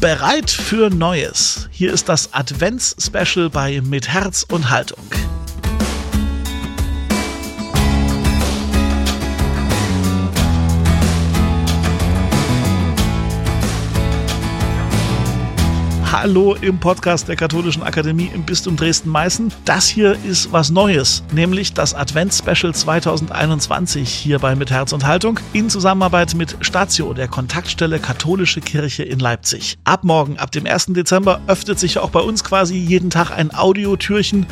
Bereit für Neues. Hier ist das Advents-Special bei Mit Herz und Haltung. Hallo im Podcast der Katholischen Akademie im Bistum Dresden-Meißen. Das hier ist was Neues, nämlich das Advents-Special 2021 hier bei Mit Herz und Haltung in Zusammenarbeit mit Statio, der Kontaktstelle Katholische Kirche in Leipzig. Ab morgen, ab dem 1. Dezember, öffnet sich auch bei uns quasi jeden Tag ein Audiotürchen.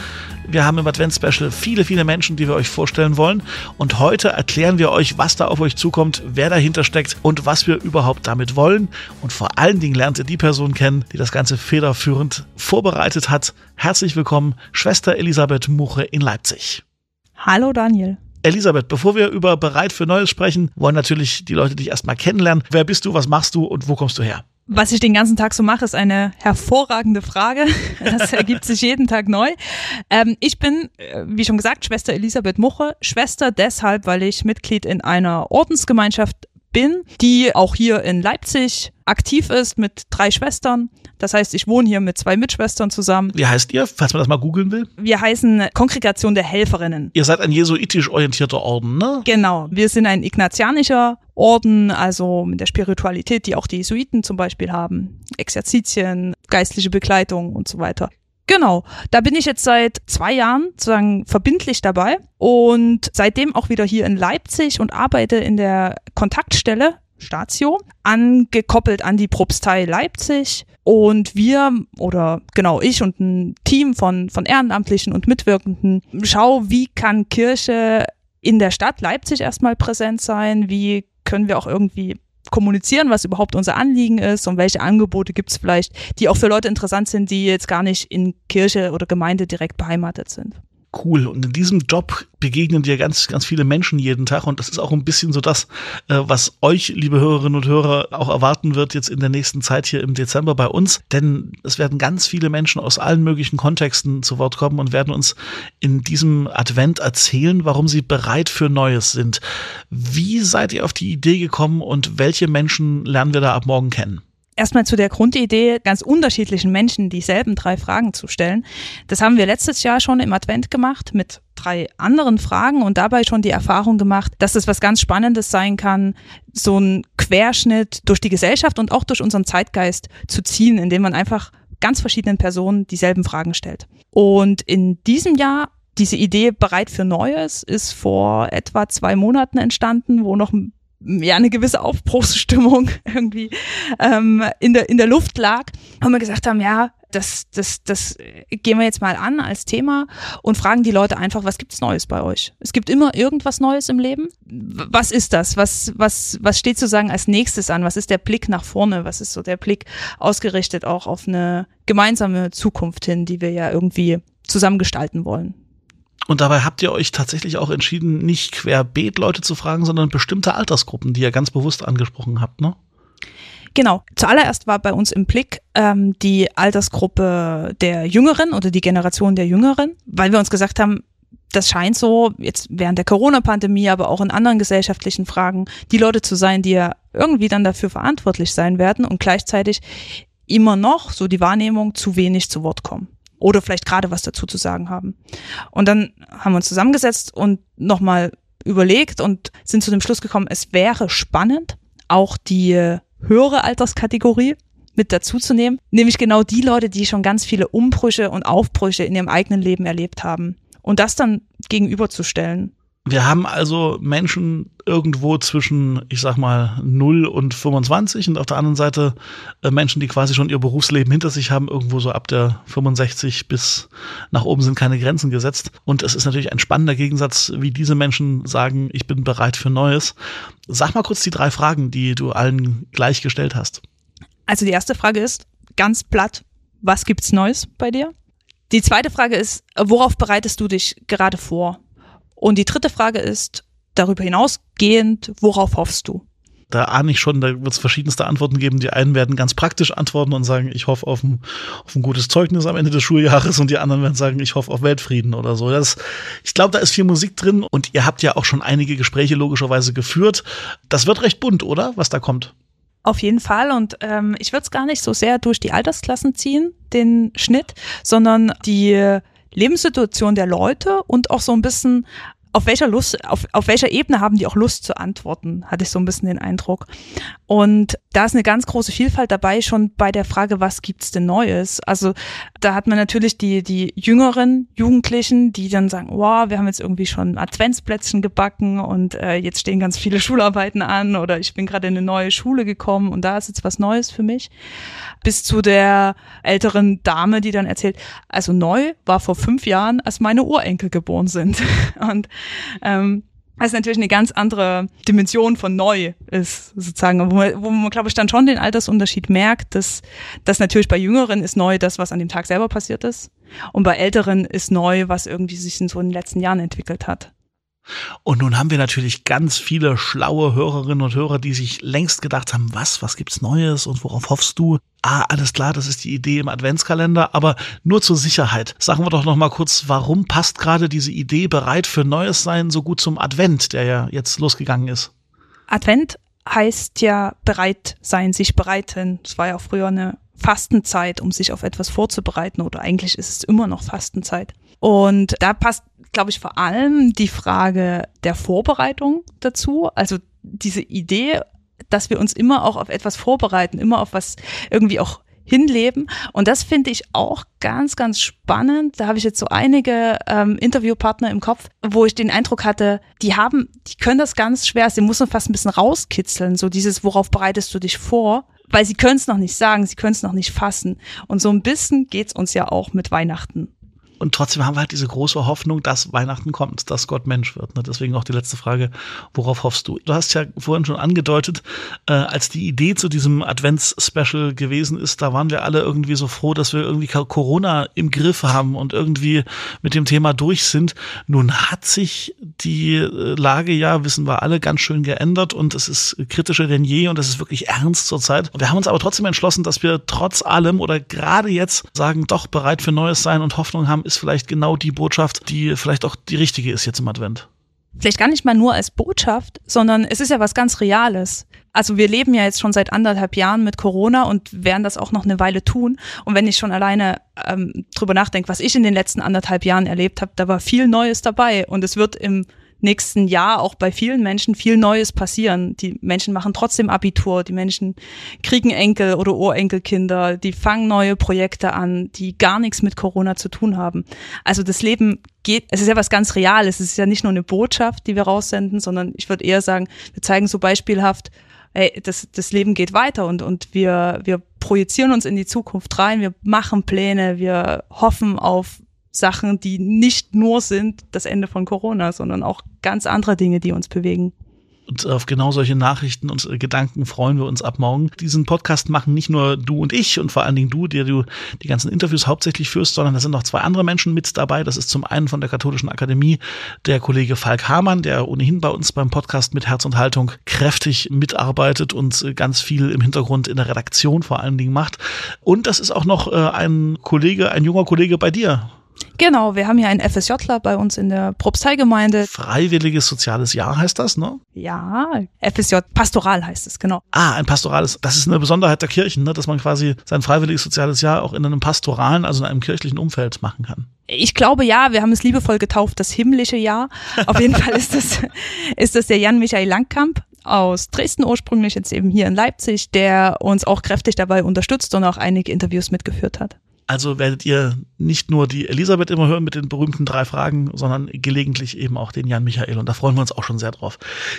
Wir haben im Advents-Special viele, viele Menschen, die wir euch vorstellen wollen. Und heute erklären wir euch, was da auf euch zukommt, wer dahinter steckt und was wir überhaupt damit wollen. Und vor allen Dingen lernt ihr die Person kennen, die das Ganze federführend vorbereitet hat. Herzlich willkommen, Schwester Elisabeth Muche in Leipzig. Hallo Daniel. Elisabeth, bevor wir über bereit für Neues sprechen, wollen natürlich die Leute dich erstmal kennenlernen. Wer bist du, was machst du und wo kommst du her? Was ich den ganzen Tag so mache, ist eine hervorragende Frage. Das ergibt sich jeden Tag neu. Ähm, ich bin, äh, wie schon gesagt, Schwester Elisabeth Muche. Schwester deshalb, weil ich Mitglied in einer Ordensgemeinschaft bin, die auch hier in Leipzig aktiv ist mit drei Schwestern. Das heißt, ich wohne hier mit zwei Mitschwestern zusammen. Wie heißt ihr, falls man das mal googeln will? Wir heißen Kongregation der Helferinnen. Ihr seid ein jesuitisch orientierter Orden, ne? Genau. Wir sind ein ignatianischer Orden, also mit der Spiritualität, die auch die Jesuiten zum Beispiel haben. Exerzitien, geistliche Begleitung und so weiter. Genau, da bin ich jetzt seit zwei Jahren sozusagen verbindlich dabei und seitdem auch wieder hier in Leipzig und arbeite in der Kontaktstelle Statio, angekoppelt an die Propstei Leipzig. Und wir, oder genau ich und ein Team von, von Ehrenamtlichen und Mitwirkenden, schau, wie kann Kirche in der Stadt Leipzig erstmal präsent sein, wie können wir auch irgendwie kommunizieren, was überhaupt unser Anliegen ist und welche Angebote gibt es vielleicht, die auch für Leute interessant sind, die jetzt gar nicht in Kirche oder Gemeinde direkt beheimatet sind cool. Und in diesem Job begegnen dir ganz, ganz viele Menschen jeden Tag. Und das ist auch ein bisschen so das, äh, was euch, liebe Hörerinnen und Hörer, auch erwarten wird jetzt in der nächsten Zeit hier im Dezember bei uns. Denn es werden ganz viele Menschen aus allen möglichen Kontexten zu Wort kommen und werden uns in diesem Advent erzählen, warum sie bereit für Neues sind. Wie seid ihr auf die Idee gekommen und welche Menschen lernen wir da ab morgen kennen? Erstmal zu der Grundidee, ganz unterschiedlichen Menschen dieselben drei Fragen zu stellen. Das haben wir letztes Jahr schon im Advent gemacht mit drei anderen Fragen und dabei schon die Erfahrung gemacht, dass es was ganz Spannendes sein kann, so ein Querschnitt durch die Gesellschaft und auch durch unseren Zeitgeist zu ziehen, indem man einfach ganz verschiedenen Personen dieselben Fragen stellt. Und in diesem Jahr diese Idee bereit für Neues ist vor etwa zwei Monaten entstanden, wo noch ja eine gewisse Aufbruchsstimmung irgendwie ähm, in der in der Luft lag und wir gesagt haben ja das das das gehen wir jetzt mal an als Thema und fragen die Leute einfach was gibt's Neues bei euch? Es gibt immer irgendwas Neues im Leben. Was ist das? Was was was steht sozusagen als nächstes an? Was ist der Blick nach vorne? Was ist so der Blick ausgerichtet auch auf eine gemeinsame Zukunft hin die wir ja irgendwie zusammen gestalten wollen und dabei habt ihr euch tatsächlich auch entschieden, nicht querbeet Leute zu fragen, sondern bestimmte Altersgruppen, die ihr ganz bewusst angesprochen habt, ne? Genau. Zuallererst war bei uns im Blick ähm, die Altersgruppe der Jüngeren oder die Generation der Jüngeren, weil wir uns gesagt haben, das scheint so, jetzt während der Corona-Pandemie, aber auch in anderen gesellschaftlichen Fragen, die Leute zu sein, die ja irgendwie dann dafür verantwortlich sein werden und gleichzeitig immer noch, so die Wahrnehmung, zu wenig zu Wort kommen oder vielleicht gerade was dazu zu sagen haben. Und dann haben wir uns zusammengesetzt und nochmal überlegt und sind zu dem Schluss gekommen, es wäre spannend, auch die höhere Alterskategorie mit dazuzunehmen, nämlich genau die Leute, die schon ganz viele Umbrüche und Aufbrüche in ihrem eigenen Leben erlebt haben und das dann gegenüberzustellen wir haben also Menschen irgendwo zwischen, ich sag mal, 0 und 25 und auf der anderen Seite äh, Menschen, die quasi schon ihr Berufsleben hinter sich haben, irgendwo so ab der 65 bis nach oben sind keine Grenzen gesetzt. Und es ist natürlich ein spannender Gegensatz, wie diese Menschen sagen, ich bin bereit für Neues. Sag mal kurz die drei Fragen, die du allen gleich gestellt hast. Also die erste Frage ist ganz platt, was gibt's Neues bei dir? Die zweite Frage ist, worauf bereitest du dich gerade vor? Und die dritte Frage ist, darüber hinausgehend, worauf hoffst du? Da ahne ich schon, da wird es verschiedenste Antworten geben. Die einen werden ganz praktisch antworten und sagen, ich hoffe auf ein, auf ein gutes Zeugnis am Ende des Schuljahres und die anderen werden sagen, ich hoffe auf Weltfrieden oder so. Das, ich glaube, da ist viel Musik drin und ihr habt ja auch schon einige Gespräche logischerweise geführt. Das wird recht bunt, oder? Was da kommt. Auf jeden Fall. Und ähm, ich würde es gar nicht so sehr durch die Altersklassen ziehen, den Schnitt, sondern die Lebenssituation der Leute und auch so ein bisschen auf welcher Lust, auf, auf welcher Ebene haben die auch Lust zu antworten, hatte ich so ein bisschen den Eindruck. Und da ist eine ganz große Vielfalt dabei, schon bei der Frage, was gibt's denn Neues? Also da hat man natürlich die, die jüngeren Jugendlichen, die dann sagen, wow, wir haben jetzt irgendwie schon Adventsplätzchen gebacken und äh, jetzt stehen ganz viele Schularbeiten an oder ich bin gerade in eine neue Schule gekommen und da ist jetzt was Neues für mich. Bis zu der älteren Dame, die dann erzählt, also neu war vor fünf Jahren, als meine Urenkel geboren sind. Und ähm, ist natürlich eine ganz andere Dimension von neu ist, sozusagen, wo man, wo man glaube ich, dann schon den Altersunterschied merkt, dass, dass natürlich bei Jüngeren ist neu das, was an dem Tag selber passiert ist. Und bei Älteren ist neu, was irgendwie sich in so in den letzten Jahren entwickelt hat. Und nun haben wir natürlich ganz viele schlaue Hörerinnen und Hörer, die sich längst gedacht haben, was, was gibt's Neues und worauf hoffst du? Ah, alles klar, das ist die Idee im Adventskalender, aber nur zur Sicherheit. Sagen wir doch noch mal kurz, warum passt gerade diese Idee bereit für Neues sein so gut zum Advent, der ja jetzt losgegangen ist? Advent heißt ja bereit sein, sich bereiten. Das war ja früher eine Fastenzeit, um sich auf etwas vorzubereiten oder eigentlich ist es immer noch Fastenzeit. Und da passt glaube ich, vor allem die Frage der Vorbereitung dazu. Also diese Idee, dass wir uns immer auch auf etwas vorbereiten, immer auf was irgendwie auch hinleben. Und das finde ich auch ganz, ganz spannend. Da habe ich jetzt so einige ähm, Interviewpartner im Kopf, wo ich den Eindruck hatte, die haben, die können das ganz schwer, sie müssen fast ein bisschen rauskitzeln, so dieses, worauf bereitest du dich vor? Weil sie können es noch nicht sagen, sie können es noch nicht fassen. Und so ein bisschen geht's uns ja auch mit Weihnachten und trotzdem haben wir halt diese große Hoffnung, dass Weihnachten kommt, dass Gott Mensch wird. Ne? Deswegen auch die letzte Frage, worauf hoffst du? Du hast ja vorhin schon angedeutet, äh, als die Idee zu diesem Advents-Special gewesen ist, da waren wir alle irgendwie so froh, dass wir irgendwie Corona im Griff haben und irgendwie mit dem Thema durch sind. Nun hat sich die äh, Lage ja, wissen wir alle, ganz schön geändert und es ist kritischer denn je und es ist wirklich ernst zurzeit. Wir haben uns aber trotzdem entschlossen, dass wir trotz allem oder gerade jetzt sagen, doch bereit für Neues sein und Hoffnung haben, ist vielleicht genau die Botschaft, die vielleicht auch die richtige ist jetzt im Advent. Vielleicht gar nicht mal nur als Botschaft, sondern es ist ja was ganz Reales. Also wir leben ja jetzt schon seit anderthalb Jahren mit Corona und werden das auch noch eine Weile tun. Und wenn ich schon alleine ähm, drüber nachdenke, was ich in den letzten anderthalb Jahren erlebt habe, da war viel Neues dabei. Und es wird im nächsten Jahr auch bei vielen Menschen viel Neues passieren. Die Menschen machen trotzdem Abitur, die Menschen kriegen Enkel oder Urenkelkinder, die fangen neue Projekte an, die gar nichts mit Corona zu tun haben. Also das Leben geht, es ist ja was ganz Reales, es ist ja nicht nur eine Botschaft, die wir raussenden, sondern ich würde eher sagen, wir zeigen so beispielhaft, ey, das, das Leben geht weiter und, und wir, wir projizieren uns in die Zukunft rein, wir machen Pläne, wir hoffen auf Sachen, die nicht nur sind das Ende von Corona, sondern auch ganz andere Dinge, die uns bewegen. Und auf genau solche Nachrichten und Gedanken freuen wir uns ab morgen. Diesen Podcast machen nicht nur du und ich und vor allen Dingen du, der du die ganzen Interviews hauptsächlich führst, sondern da sind noch zwei andere Menschen mit dabei. Das ist zum einen von der Katholischen Akademie der Kollege Falk Hamann, der ohnehin bei uns beim Podcast mit Herz und Haltung kräftig mitarbeitet und ganz viel im Hintergrund in der Redaktion vor allen Dingen macht. Und das ist auch noch äh, ein Kollege, ein junger Kollege bei dir, Genau, wir haben hier einen FSJler bei uns in der Propsteigemeinde. Freiwilliges soziales Jahr heißt das, ne? Ja, FSJ, Pastoral heißt es, genau. Ah, ein pastorales, das ist eine Besonderheit der Kirchen, ne? dass man quasi sein freiwilliges soziales Jahr auch in einem pastoralen, also in einem kirchlichen Umfeld machen kann. Ich glaube ja, wir haben es liebevoll getauft, das himmlische Jahr. Auf jeden Fall ist das, ist das der Jan Michael Langkamp aus Dresden ursprünglich, jetzt eben hier in Leipzig, der uns auch kräftig dabei unterstützt und auch einige Interviews mitgeführt hat. Also werdet ihr nicht nur die Elisabeth immer hören mit den berühmten drei Fragen, sondern gelegentlich eben auch den Jan Michael. Und da freuen wir uns auch schon sehr drauf.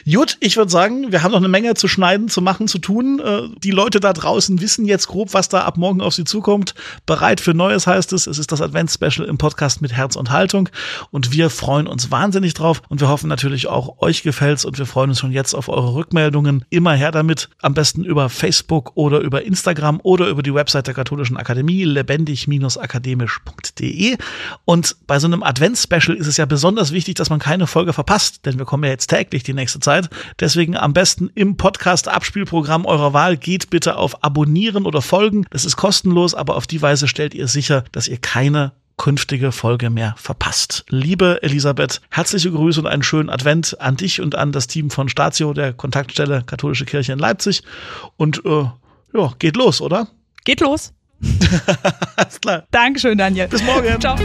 Gut, ich würde sagen, wir haben noch eine Menge zu schneiden, zu machen, zu tun. Äh, die Leute da draußen wissen jetzt grob, was da ab morgen auf sie zukommt. Bereit für Neues heißt es. Es ist das Advents-Special im Podcast mit Herz und Haltung. Und wir freuen uns wahnsinnig drauf. Und wir hoffen natürlich auch, euch gefällt's. Und wir freuen uns schon jetzt auf eure Rückmeldungen. Immer her damit. Am besten über Facebook oder über Instagram oder über die Website der Katholischen Akademie. Lebendig akademisch-akademisch.de. Und bei so einem Advents-Special ist es ja besonders wichtig, dass man keine Folge verpasst, denn wir kommen ja jetzt täglich die nächste Zeit. Deswegen am besten im Podcast-Abspielprogramm eurer Wahl geht bitte auf Abonnieren oder Folgen. Das ist kostenlos, aber auf die Weise stellt ihr sicher, dass ihr keine künftige Folge mehr verpasst. Liebe Elisabeth, herzliche Grüße und einen schönen Advent an dich und an das Team von Statio, der Kontaktstelle Katholische Kirche in Leipzig. Und äh, ja, geht los, oder? Geht los. Alles klar. Dankeschön, Daniel. Bis morgen. Ciao.